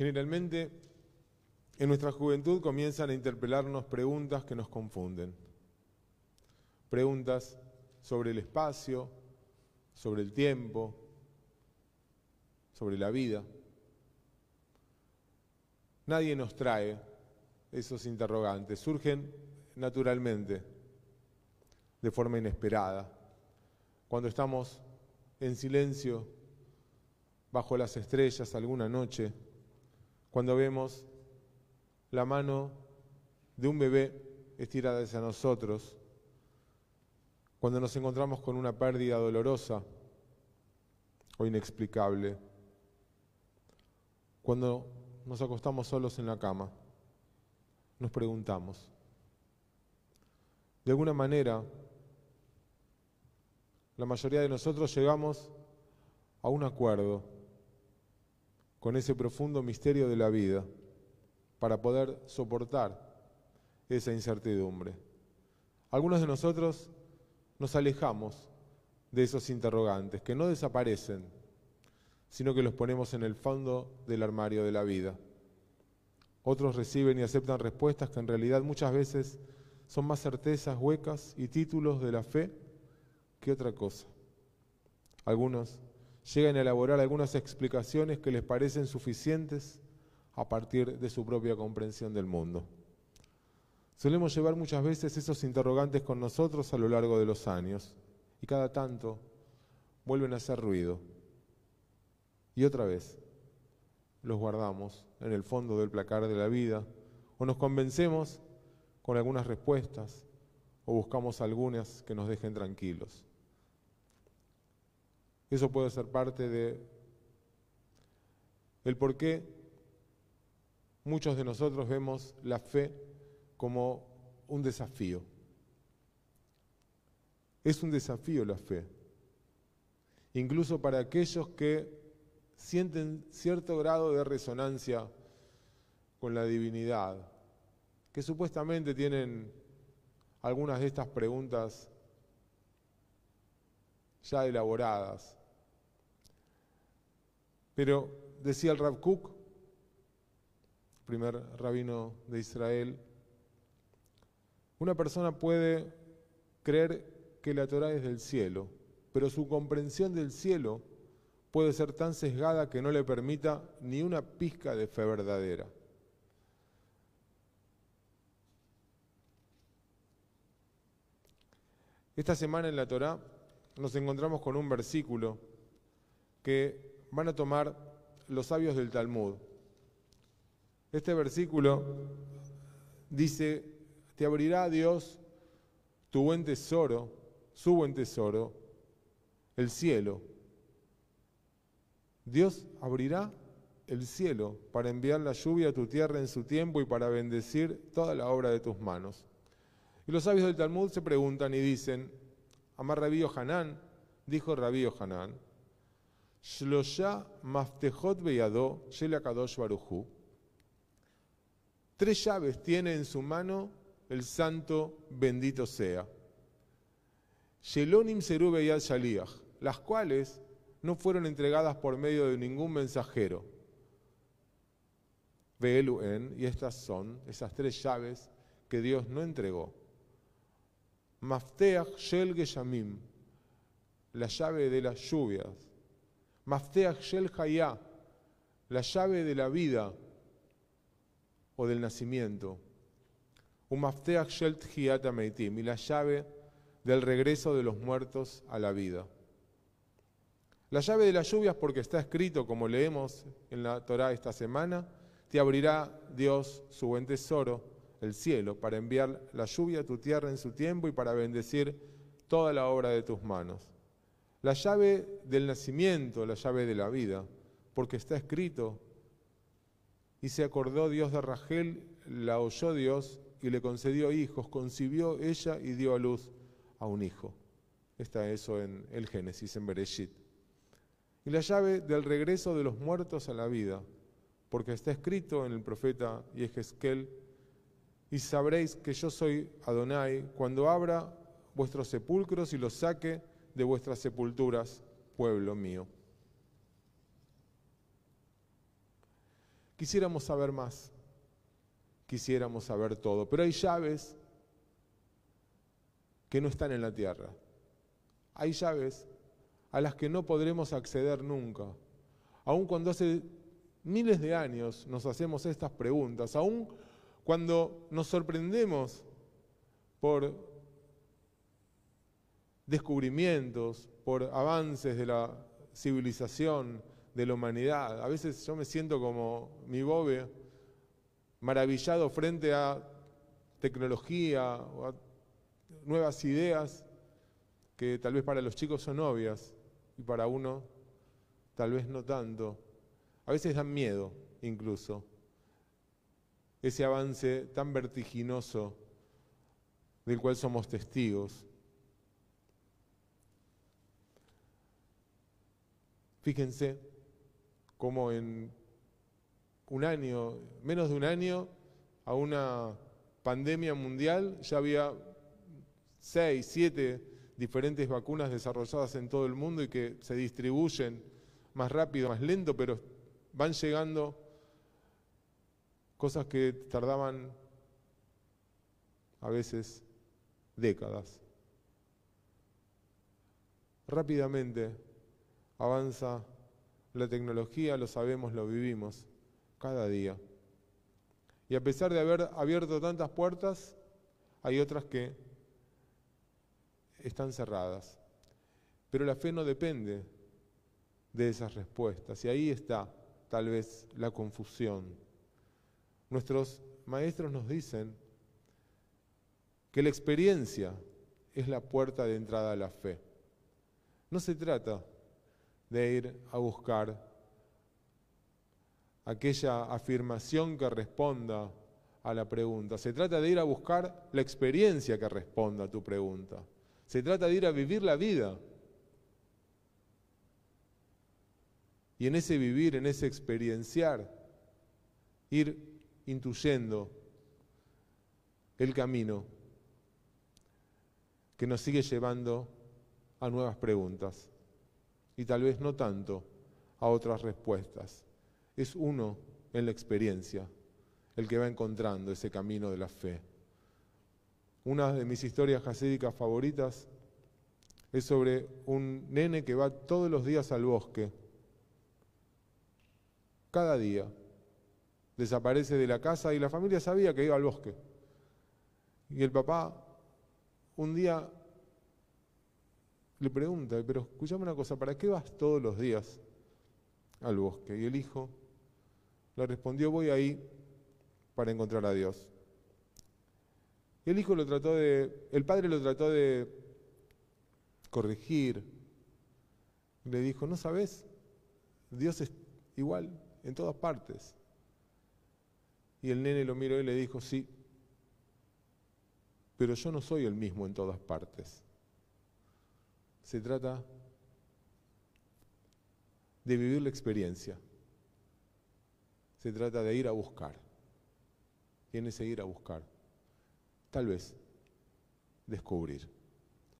Generalmente, en nuestra juventud comienzan a interpelarnos preguntas que nos confunden. Preguntas sobre el espacio, sobre el tiempo, sobre la vida. Nadie nos trae esos interrogantes, surgen naturalmente, de forma inesperada, cuando estamos en silencio bajo las estrellas alguna noche, cuando vemos la mano de un bebé estirada hacia nosotros, cuando nos encontramos con una pérdida dolorosa o inexplicable, cuando nos acostamos solos en la cama, nos preguntamos, de alguna manera, la mayoría de nosotros llegamos a un acuerdo con ese profundo misterio de la vida para poder soportar esa incertidumbre. Algunos de nosotros nos alejamos de esos interrogantes, que no desaparecen, sino que los ponemos en el fondo del armario de la vida. Otros reciben y aceptan respuestas que en realidad muchas veces son más certezas huecas y títulos de la fe que otra cosa. Algunos llegan a elaborar algunas explicaciones que les parecen suficientes a partir de su propia comprensión del mundo. Solemos llevar muchas veces esos interrogantes con nosotros a lo largo de los años y cada tanto vuelven a hacer ruido. Y otra vez los guardamos en el fondo del placar de la vida o nos convencemos con algunas respuestas o buscamos algunas que nos dejen tranquilos. Eso puede ser parte de el por qué muchos de nosotros vemos la fe como un desafío. Es un desafío la fe, incluso para aquellos que sienten cierto grado de resonancia con la divinidad, que supuestamente tienen algunas de estas preguntas ya elaboradas. Pero decía el Rab Kook, primer rabino de Israel, una persona puede creer que la Torah es del cielo, pero su comprensión del cielo puede ser tan sesgada que no le permita ni una pizca de fe verdadera. Esta semana en la Torá nos encontramos con un versículo que van a tomar los sabios del Talmud. Este versículo dice te abrirá Dios tu buen tesoro, su buen tesoro, el cielo. Dios abrirá el cielo para enviar la lluvia a tu tierra en su tiempo y para bendecir toda la obra de tus manos. Y los sabios del Talmud se preguntan y dicen, Amar Rabío Hanán, dijo Rabío Hanán, Shlosha maftejot beyado kadosh baruchu. Tres llaves tiene en su mano el santo bendito sea. Shelonim Serube y Shaliach, las cuales no fueron entregadas por medio de ningún mensajero. en y estas son esas tres llaves que Dios no entregó. Mafteach Shel Geshamim, la llave de las lluvias. Mafteach Shel Hayá, la llave de la vida o del nacimiento y la llave del regreso de los muertos a la vida. La llave de las lluvias, porque está escrito, como leemos en la Torá esta semana, te abrirá Dios su buen tesoro, el cielo, para enviar la lluvia a tu tierra en su tiempo y para bendecir toda la obra de tus manos. La llave del nacimiento, la llave de la vida, porque está escrito, y se acordó Dios de Rachel, la oyó Dios y le concedió hijos, concibió ella y dio a luz a un hijo. Está eso en el Génesis, en Bereshit. Y la llave del regreso de los muertos a la vida, porque está escrito en el profeta Yehezkel, y sabréis que yo soy Adonai cuando abra vuestros sepulcros y los saque de vuestras sepulturas, pueblo mío. quisiéramos saber más, quisiéramos saber todo, pero hay llaves que no están en la tierra. Hay llaves a las que no podremos acceder nunca. Aun cuando hace miles de años nos hacemos estas preguntas, aun cuando nos sorprendemos por descubrimientos, por avances de la civilización, de la humanidad. A veces yo me siento como mi bobe, maravillado frente a tecnología o a nuevas ideas que tal vez para los chicos son obvias y para uno tal vez no tanto. A veces dan miedo incluso ese avance tan vertiginoso del cual somos testigos. Fíjense cómo en un año, menos de un año, a una pandemia mundial ya había seis, siete diferentes vacunas desarrolladas en todo el mundo y que se distribuyen más rápido, más lento, pero van llegando cosas que tardaban a veces décadas. Rápidamente avanza la tecnología, lo sabemos, lo vivimos cada día. Y a pesar de haber abierto tantas puertas, hay otras que están cerradas. Pero la fe no depende de esas respuestas. Y ahí está tal vez la confusión. Nuestros maestros nos dicen que la experiencia es la puerta de entrada a la fe. No se trata de ir a buscar aquella afirmación que responda a la pregunta. Se trata de ir a buscar la experiencia que responda a tu pregunta. Se trata de ir a vivir la vida. Y en ese vivir, en ese experienciar, ir intuyendo el camino que nos sigue llevando a nuevas preguntas y tal vez no tanto a otras respuestas. Es uno en la experiencia el que va encontrando ese camino de la fe. Una de mis historias jasídicas favoritas es sobre un nene que va todos los días al bosque. Cada día. Desaparece de la casa y la familia sabía que iba al bosque. Y el papá un día le pregunta, pero escúchame una cosa, ¿para qué vas todos los días al bosque? Y el hijo le respondió, voy ahí para encontrar a Dios. El hijo lo trató de, el padre lo trató de corregir. Le dijo, ¿no sabes? Dios es igual en todas partes. Y el nene lo miró y le dijo, sí, pero yo no soy el mismo en todas partes. Se trata de vivir la experiencia. Se trata de ir a buscar. Tiene que ir a buscar. Tal vez descubrir.